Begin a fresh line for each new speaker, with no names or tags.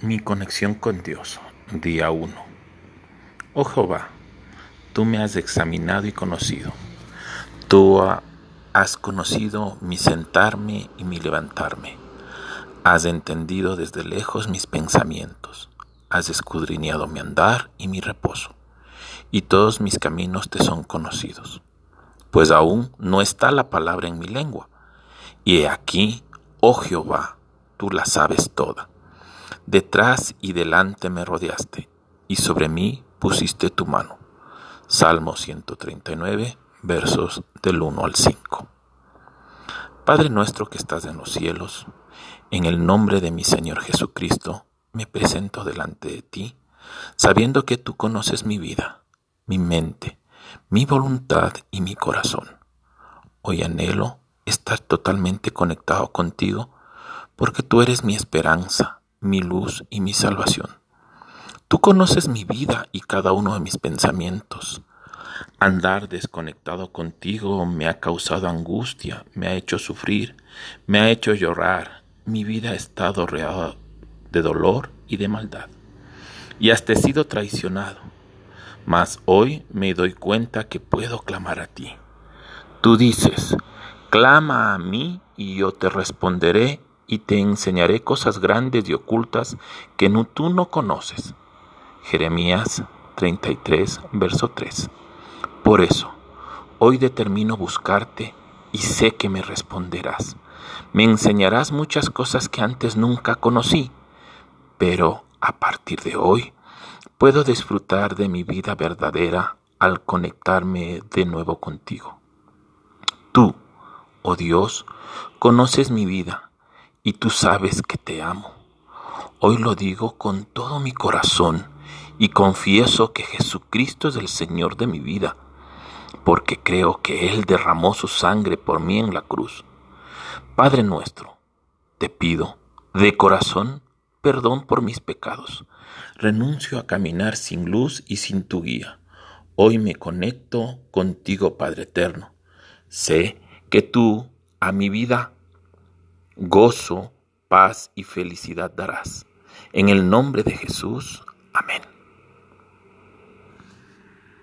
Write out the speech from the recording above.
Mi conexión con Dios, día 1. Oh Jehová, tú me has examinado y conocido. Tú has conocido mi sentarme y mi levantarme. Has entendido desde lejos mis pensamientos. Has escudriñado mi andar y mi reposo. Y todos mis caminos te son conocidos. Pues aún no está la palabra en mi lengua. Y he aquí, oh Jehová, tú la sabes toda. Detrás y delante me rodeaste, y sobre mí pusiste tu mano. Salmo 139, versos del 1 al 5. Padre nuestro que estás en los cielos, en el nombre de mi Señor Jesucristo, me presento delante de ti, sabiendo que tú conoces mi vida, mi mente, mi voluntad y mi corazón. Hoy anhelo estar totalmente conectado contigo, porque tú eres mi esperanza, mi luz y mi salvación. Tú conoces mi vida y cada uno de mis pensamientos. Andar desconectado contigo me ha causado angustia, me ha hecho sufrir, me ha hecho llorar. Mi vida ha estado rodeada de dolor y de maldad. Y hasta he sido traicionado. Mas hoy me doy cuenta que puedo clamar a ti. Tú dices, clama a mí y yo te responderé y te enseñaré cosas grandes y ocultas que tú no conoces. Jeremías 33, verso 3. Por eso, hoy determino buscarte y sé que me responderás. Me enseñarás muchas cosas que antes nunca conocí, pero a partir de hoy puedo disfrutar de mi vida verdadera al conectarme de nuevo contigo. Tú, oh Dios, conoces mi vida y tú sabes que te amo. Hoy lo digo con todo mi corazón y confieso que Jesucristo es el Señor de mi vida, porque creo que Él derramó su sangre por mí en la cruz. Padre nuestro, te pido de corazón perdón por mis pecados. Renuncio a caminar sin luz y sin tu guía. Hoy me conecto contigo, Padre eterno. Sé que tú a mi vida gozo, paz y felicidad darás. En el nombre de Jesús,